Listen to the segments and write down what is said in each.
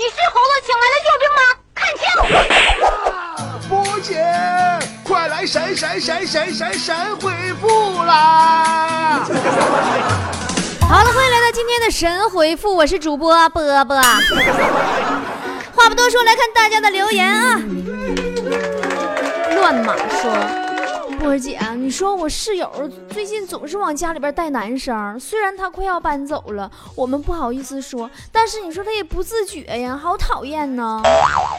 你是猴子请来的救兵吗？看清！波姐，快来神神神神神神回复啦！好了，欢迎来到今天的神回复，我是主播波波。话不多说，来看大家的留言啊！乱码说。波儿姐，你说我室友最近总是往家里边带男生，虽然他快要搬走了，我们不好意思说，但是你说他也不自觉呀，好讨厌呢。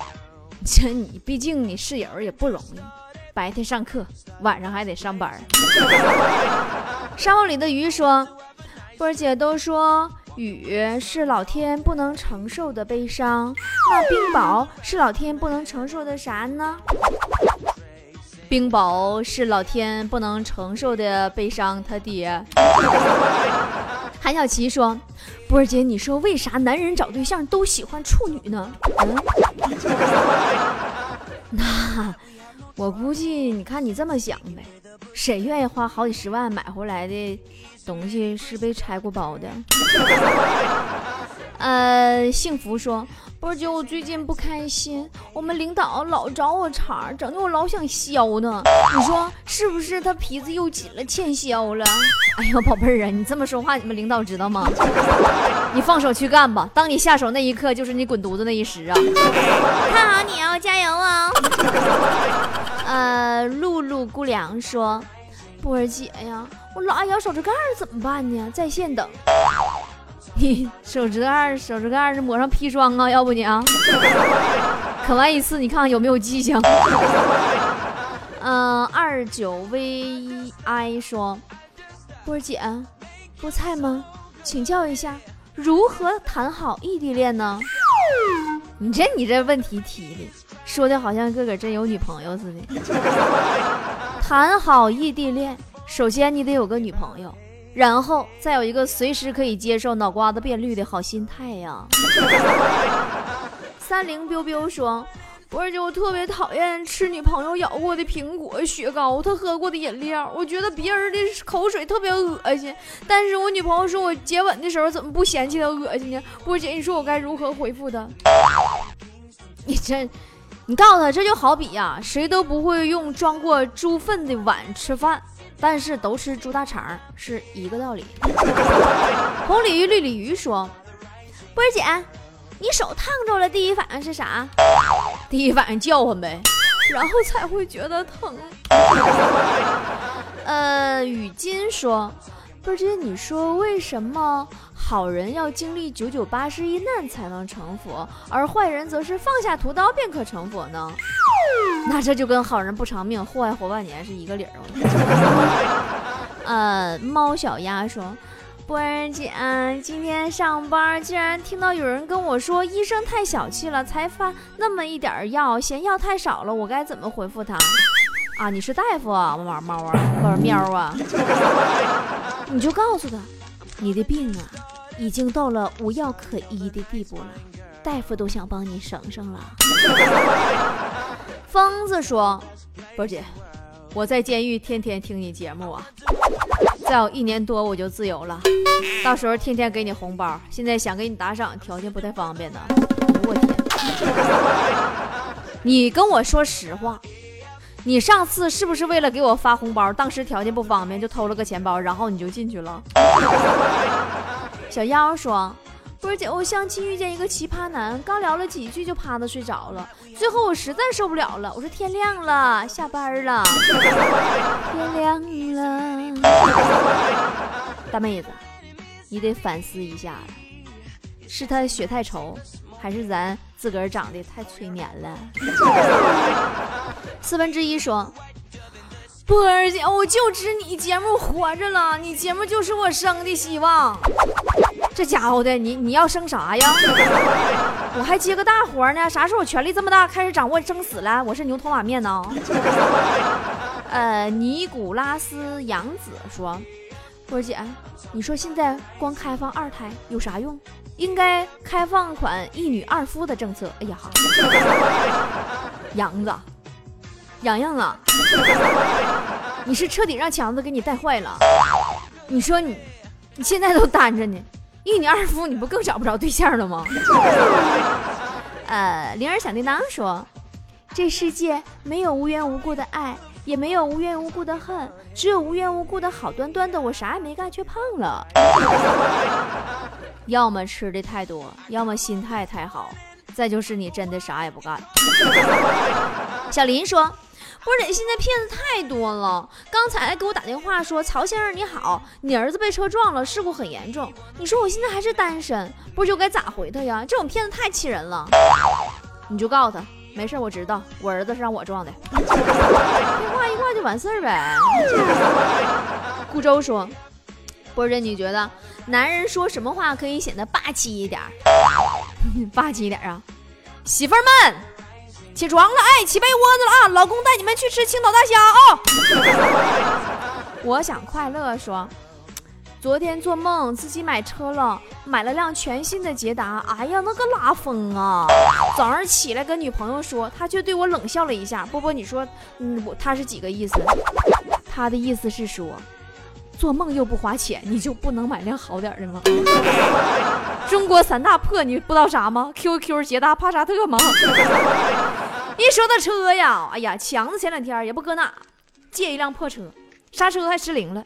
这你毕竟你室友也不容易，白天上课，晚上还得上班。沙漠里的鱼说，波儿姐都说雨是老天不能承受的悲伤，那冰雹是老天不能承受的啥呢？冰雹是老天不能承受的悲伤，他爹。韩小琪说：“波儿姐，你说为啥男人找对象都喜欢处女呢？”嗯，那我估计，你看你这么想呗，谁愿意花好几十万买回来的东西是被拆过包的？呃，幸福说。波儿姐，我最近不开心，我们领导老找我茬，整的我老想削呢。你说是不是他皮子又紧了，欠削了？哎呦，宝贝儿啊，你这么说话，你们领导知道吗？你放手去干吧，当你下手那一刻，就是你滚犊子那一时啊！看好你哦，加油哦！呃，露露姑娘说，波儿姐呀，我拉牙手指盖怎么办呢？在线等。手指盖手指盖是抹上砒霜啊？要不你啊，啃完一次，你看看有没有迹象。嗯，二九 vi 说，波姐，菠菜吗？请教一下，如何谈好异地恋呢？你这你这问题提的，说的好像个个真有女朋友似的。谈好异地恋，首先你得有个女朋友。然后再有一个随时可以接受脑瓜子变绿的好心态呀。三零 biu biu 说，波儿姐，我特别讨厌吃女朋友咬过的苹果、雪糕，她喝过的饮料，我觉得别人的口水特别恶心。但是我女朋友说我接吻的时候怎么不嫌弃她恶心呢？波儿姐，你说我该如何回复她？你这，你告诉他，这就好比呀，谁都不会用装过猪粪的碗吃饭。但是都吃猪大肠是一个道理。红鲤鱼绿鲤鱼说：“波儿姐，你手烫着了，第一反应是啥？第一反应叫唤呗，然后才会觉得疼。”呃，雨金说：“波儿姐，你说为什么好人要经历九九八十一难才能成佛，而坏人则是放下屠刀便可成佛呢？” 那这就跟好人不长命，祸害活半年是一个理儿。呃，猫小鸭说：“波儿姐，今天上班竟然听到有人跟我说医生太小气了，才发那么一点药，嫌药太少了，我该怎么回复他？”啊，你是大夫啊，猫猫啊，或者喵啊？你就告诉他，你的病啊，已经到了无药可医的地步了，大夫都想帮你省省了。疯子说：“波姐，我在监狱天天听你节目啊，再有一年多我就自由了，到时候天天给你红包。现在想给你打赏，条件不太方便呢。我天，你跟我说实话，你上次是不是为了给我发红包，当时条件不方便就偷了个钱包，然后你就进去了？”小妖说。波儿姐，我相亲遇见一个奇葩男，刚聊了几句就趴着睡着了。最后我实在受不了了，我说天亮了，下班了。天亮了，大妹子，你得反思一下了，是他血太稠，还是咱自个儿长得太催眠了？四分之一说，波儿姐，我就指你节目活着了，你节目就是我生的希望。这家伙的，你你要生啥呀？我还接个大活呢，啥时候我权力这么大，开始掌握生死了？我是牛头马面呢。呃，尼古拉斯杨子说：“波姐，你说现在光开放二胎有啥用？应该开放款一女二夫的政策。”哎呀，杨子，洋洋啊，你是彻底让强子给你带坏了。你说你，你现在都单着呢。一女二夫，你不更找不着对象了吗？呃，铃儿响叮当说，这世界没有无缘无故的爱，也没有无缘无故的恨，只有无缘无故的好端端的我啥也没干却胖了。要么吃的太多，要么心态太好，再就是你真的啥也不干。小林说。波姐，现在骗子太多了。刚才给我打电话说，曹先生你好，你儿子被车撞了，事故很严重。你说我现在还是单身，波姐我该咋回他呀？这种骗子太气人了。你就告诉他，没事，我知道，我儿子是让我撞的。电话一挂就完事儿呗。顾舟说，波姐，你觉得男人说什么话可以显得霸气一点？霸气一点啊，媳妇儿们。起床了，哎，起被窝子了啊！老公带你们去吃青岛大虾啊！我想快乐说，昨天做梦自己买车了，买了辆全新的捷达，哎呀，那个拉风啊！早上起来跟女朋友说，他却对我冷笑了一下。波波，你说，嗯，我他是几个意思？他的意思是说。做梦又不花钱，你就不能买辆好点的吗？中国三大破你不知道啥吗？QQ、捷达、帕萨特吗？一说到车呀，哎呀，强子前两天也不搁哪借一辆破车，刹车还失灵了。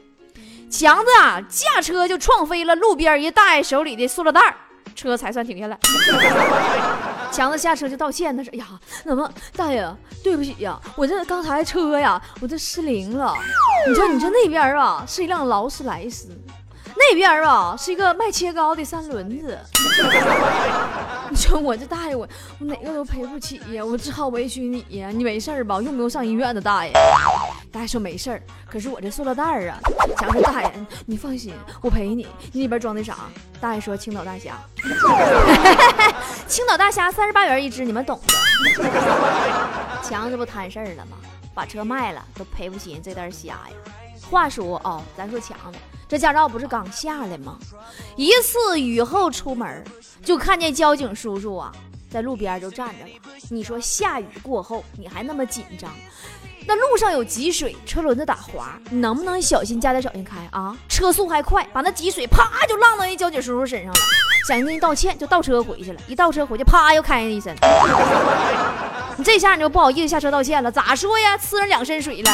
强子啊，驾车就撞飞了路边一大爷手里的塑料袋，车才算停下来。强子下车就道歉，他说：“哎呀，怎么大爷，对不起呀，我这刚才车呀，我这失灵了。你说你这那边啊是一辆劳斯莱斯，那边啊是一个卖切糕的三轮子。你说我这大爷，我我哪个都赔不起呀，我只好委屈你呀。你没事吧？用不用上医院的大爷？大爷说没事儿，可是我这塑料袋啊。强子大爷，你放心，我赔你。你里边装的啥？大爷说青岛大虾。”青岛大虾三十八元一只，你们懂的。强子不摊事儿了吗？把车卖了都赔不起人这袋虾呀。话说哦，咱说强子这驾照不是刚下来吗？一次雨后出门，就看见交警叔叔啊在路边就站着了。你说下雨过后你还那么紧张？那路上有积水，车轮子打滑，你能不能小心加点小心开啊？车速还快，把那积水啪就浪到人交警叔叔身上了。想跟你道歉，就倒车回去了。一倒车回去，啪又开了一身。你这下你就不好意思下车道歉了，咋说呀？呲人两身水了。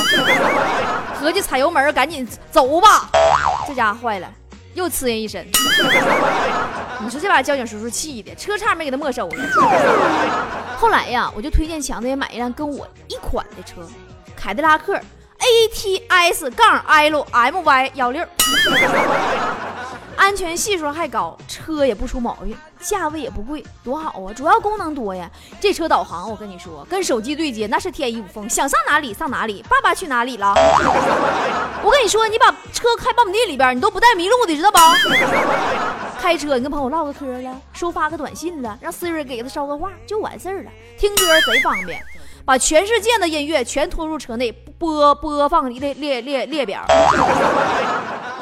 合计踩油门，赶紧走吧。这家伙坏了，又呲人一身。你说这把交警叔叔气的，车差点没给他没收了。后来呀，我就推荐强子也买一辆跟我一款的车，凯迪拉克 ATS 杠 LMY 幺六。安全系数还高，车也不出毛病，价位也不贵，多好啊！主要功能多呀。这车导航，我跟你说，跟手机对接那是天衣无缝，想上哪里上哪里。爸爸去哪里了？我跟你说，你把车开苞米地里边，你都不带迷路的，知道不？开车你跟朋友唠个嗑了，收发个短信了，让 Siri 给他捎个话就完事儿了。听歌贼方便，把全世界的音乐全拖入车内播播放列列列列表，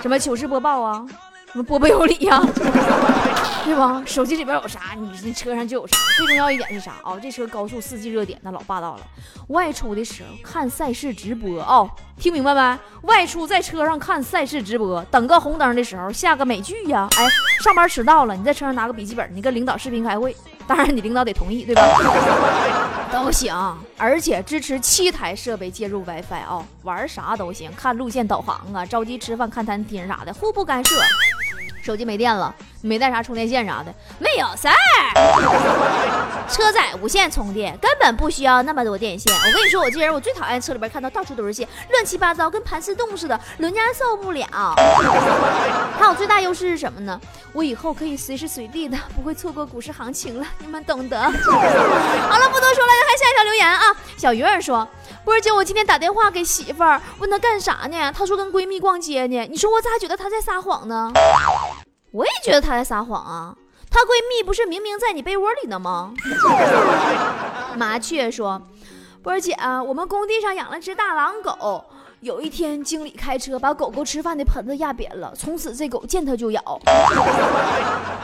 什么糗事播报啊。什么波波有理呀，对吧？手机里边有啥，你你车上就有啥。最重要一点是啥啊？这车高速四 G 热点那老霸道了。外出的时候看赛事直播哦，听明白没？外出在车上看赛事直播，等个红灯的时候下个美剧呀。哎，上班迟到了，你在车上拿个笔记本，你跟领导视频开会，当然你领导得同意，对吧？都行，而且支持七台设备接入 WiFi 啊，玩啥都行，看路线导航啊，着急吃饭看餐厅啥的，互不干涉。手机没电了，没带啥充电线啥的，没有事儿。车载无线充电根本不需要那么多电线。我跟你说，我这人我最讨厌车里边看到到处都是线，乱七八糟，跟盘丝洞似的，人家受不了。还有最大优势是什么呢？我以后可以随时随地的，不会错过股市行情了，你们懂得。好了，不多说了，看下一条留言啊。小鱼儿说：“波儿姐，我今天打电话给媳妇儿，问她干啥呢？她说跟闺蜜逛街呢。你说我咋觉得她在撒谎呢？”我也觉得她在撒谎啊！她闺蜜不是明明在你被窝里呢吗？麻雀说：“波儿姐，我们工地上养了只大狼狗，有一天经理开车把狗狗吃饭的盆子压扁了，从此这狗见它就咬。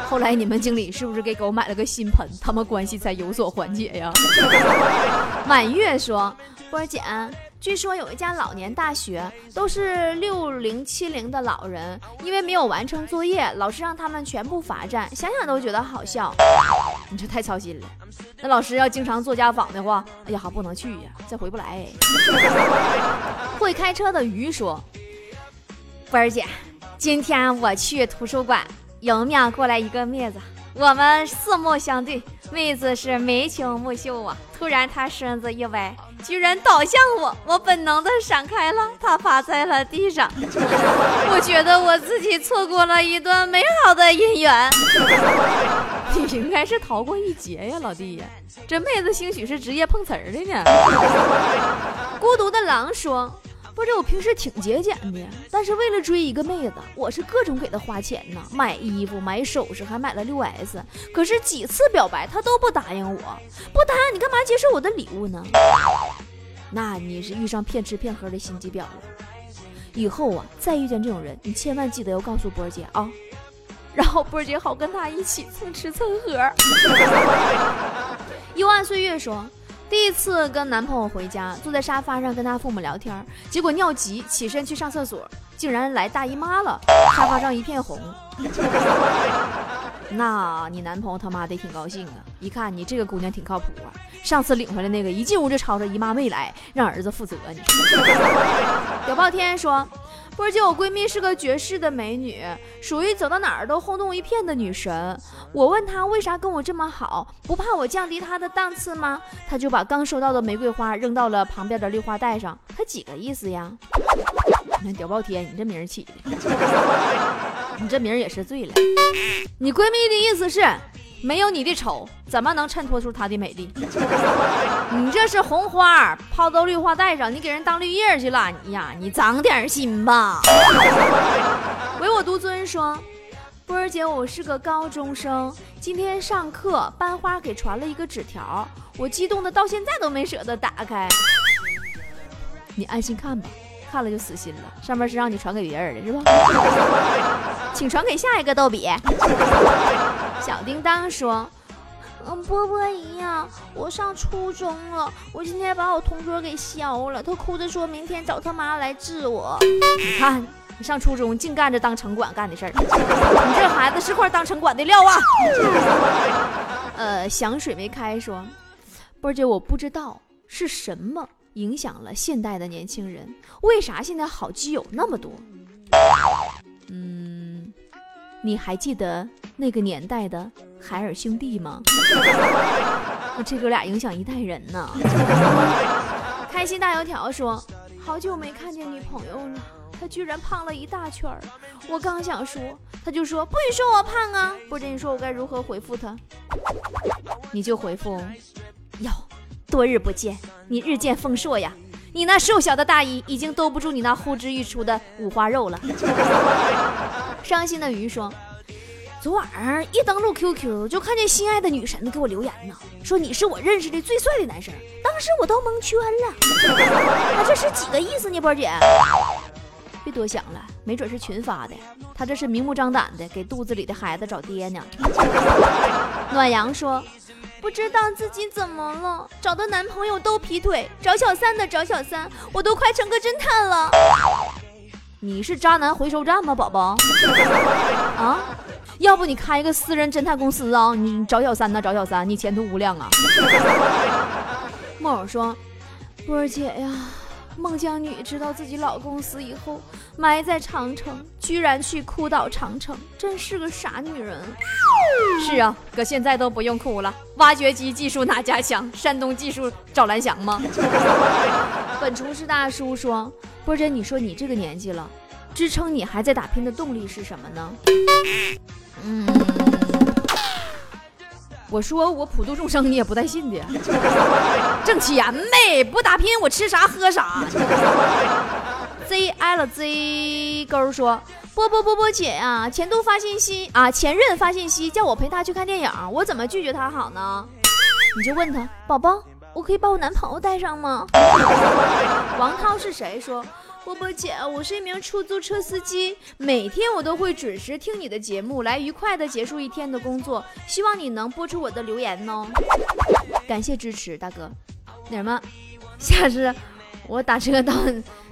后来你们经理是不是给狗买了个新盆，他们关系才有所缓解呀？”满月说：“波儿姐。”据说有一家老年大学，都是六零七零的老人，因为没有完成作业，老师让他们全部罚站。想想都觉得好笑。你这太操心了。那老师要经常做家访的话，哎呀，不能去呀，再回不来。会开车的鱼说：“波儿姐，今天我去图书馆，迎面过来一个妹子，我们四目相对，妹子是眉清目秀啊。突然她身子一歪，居然倒向我，我本能的闪开了，他趴在了地上。我觉得我自己错过了一段美好的姻缘。你应该是逃过一劫呀，老弟呀！这妹子兴许是职业碰瓷儿的呢。孤独的狼说。不是我平时挺节俭的，但是为了追一个妹子，我是各种给她花钱呢，买衣服、买首饰，还买了六 S。可是几次表白她都不答应我，不答应你干嘛接受我的礼物呢？那你是遇上骗吃骗喝的心机婊了。以后啊，再遇见这种人，你千万记得要告诉波儿姐啊，然后波儿姐好跟他一起蹭吃蹭喝。幽暗岁月说。第一次跟男朋友回家，坐在沙发上跟他父母聊天，结果尿急，起身去上厕所，竟然来大姨妈了，沙发上一片红。那你男朋友他妈得挺高兴啊，一看你这个姑娘挺靠谱啊，上次领回来那个一进屋就吵着姨妈没来，让儿子负责。你屌爆 天说。波姐，我闺蜜是个绝世的美女，属于走到哪儿都轰动一片的女神。我问她为啥跟我这么好，不怕我降低她的档次吗？她就把刚收到的玫瑰花扔到了旁边的绿化带上。她几个意思呀？你看屌爆天，你这名起的，你这名也是醉了。你闺蜜的意思是？没有你的丑，怎么能衬托出她的美丽？你这是红花抛到绿化带上，你给人当绿叶去了？你呀，你长点心吧。唯我独尊说：“波儿姐，我是个高中生，今天上课班花给传了一个纸条，我激动的到现在都没舍得打开。你安心看吧，看了就死心了。上面是让你传给别人的，是吧？请传给下一个逗比。”小叮当说：“嗯，波波一样，我上初中了，我今天把我同桌给削了，他哭着说明天找他妈来治我。你看，你上初中净干着当城管干的事儿，你这孩子是块当城管的料啊！”呃，响水没开说：“波姐，我不知道是什么影响了现代的年轻人，为啥现在好基友那么多？嗯，你还记得？”那个年代的海尔兄弟吗？这哥俩影响一代人呢。开心大油条说：“好久没看见女朋友了，她居然胖了一大圈儿。我刚想说，她就说不许说我胖啊！不知你说我该如何回复她？你就回复：要，多日不见，你日渐丰硕呀！你那瘦小的大衣已经兜不住你那呼之欲出的五花肉了。伤心的鱼说。昨晚上一登录 QQ，就看见心爱的女神给我留言呢，说你是我认识的最帅的男生。当时我都蒙圈了，他 这是几个意思呢？波姐，别多想了，没准是群发的，他这是明目张胆的给肚子里的孩子找爹呢。暖阳说，不知道自己怎么了，找的男朋友都劈腿，找小三的找小三，我都快成个侦探了。你是渣男回收站吗，宝宝？啊？要不你开一个私人侦探公司啊？你找小三呢？找小三，你前途无量啊！木偶说：“波儿姐呀，孟姜女知道自己老公死以后埋在长城，居然去哭倒长城，真是个傻女人。”是啊，搁现在都不用哭了，挖掘机技术哪家强？山东技术找蓝翔吗？本厨师大叔说：“波儿姐，你说你这个年纪了，支撑你还在打拼的动力是什么呢？”嗯，我说我普度众生，你也不带信的，挣钱呗，不打拼我吃啥喝啥。Z L Z 勾说波波波波姐呀，前度发信息啊，前任发信息叫我陪他去看电影，我怎么拒绝他好呢？你就问他，宝宝，我可以把我男朋友带上吗？王涛是谁说？波波姐，我是一名出租车司机，每天我都会准时听你的节目，来愉快的结束一天的工作。希望你能播出我的留言哦，感谢支持，大哥。那什么，下次我打车到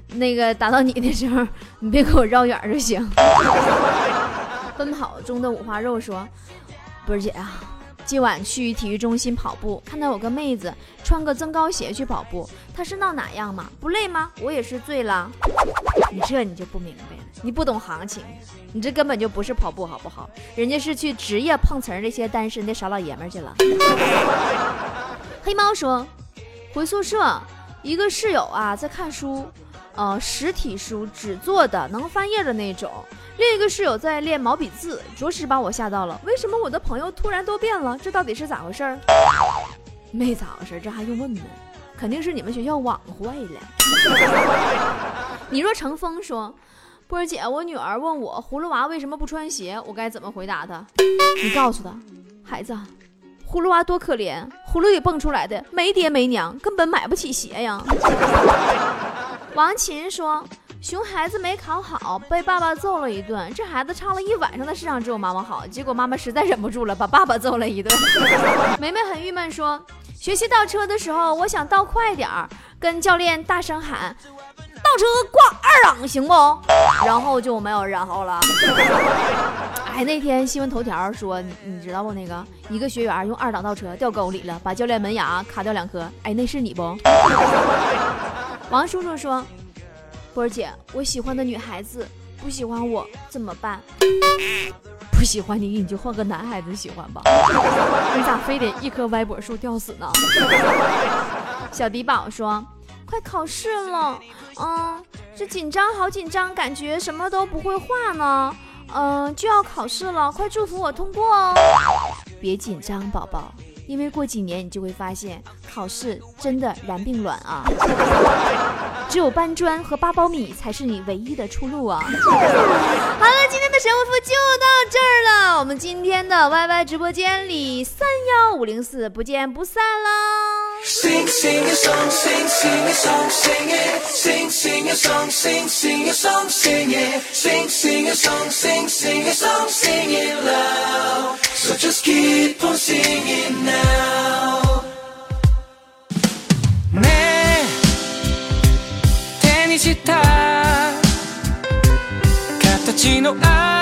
那个打到你的时候，你别给我绕远就行。奔跑中的五花肉说：“波姐啊。”今晚去体育中心跑步，看到有个妹子穿个增高鞋去跑步，她是闹哪样吗？不累吗？我也是醉了。你这你就不明白了，你不懂行情，你这根本就不是跑步好不好？人家是去职业碰瓷儿那些单身的傻老爷们去了。黑猫说，回宿舍，一个室友啊在看书，呃，实体书纸做的，能翻页的那种。另一个室友在练毛笔字，着实把我吓到了。为什么我的朋友突然都变了？这到底是咋回事儿？没咋回事儿，这还用问吗？肯定是你们学校网坏了。你若成风说，波儿姐，我女儿问我葫芦娃为什么不穿鞋，我该怎么回答她？你告诉她，孩子，葫芦娃多可怜，葫芦里蹦出来的，没爹没娘，根本买不起鞋呀。王琴说。熊孩子没考好，被爸爸揍了一顿。这孩子唱了一晚上的《世上只有妈妈好》，结果妈妈实在忍不住了，把爸爸揍了一顿。梅梅很郁闷，说：学习倒车的时候，我想倒快点儿，跟教练大声喊：“倒车挂二档，行不？”然后就没有然后了。哎，那天新闻头条说，你知道不？那个一个学员用二档倒车掉沟里了，把教练门牙卡掉两颗。哎，那是你不？王叔叔说。波儿姐，我喜欢的女孩子不喜欢我怎么办？不喜欢你，你就换个男孩子喜欢吧。你咋非得一棵歪脖树吊死呢？小迪宝说：“快考试了，嗯，这紧张好紧张，感觉什么都不会画呢。嗯，就要考试了，快祝福我通过哦。别紧张，宝宝。”因为过几年你就会发现，考试真的然并卵啊！只有搬砖和八苞米才是你唯一的出路啊！好了，今天的神回复就到这儿了。我们今天的 YY 直播间里三幺五零四不见不散喽 So just keep on singing now ねえ手にした形の愛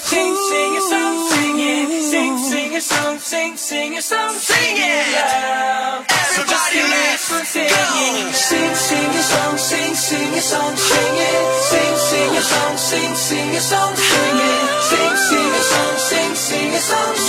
song, sing, sing a song, sing it, sing, sing a song, sing, sing a song, sing it. Loud. Everybody let's sing it. Sing, sing a song, sing, sing a song, sing it, sing, sing a song, sing, sing a song, sing it, sing, sing a song, sing, sing a song,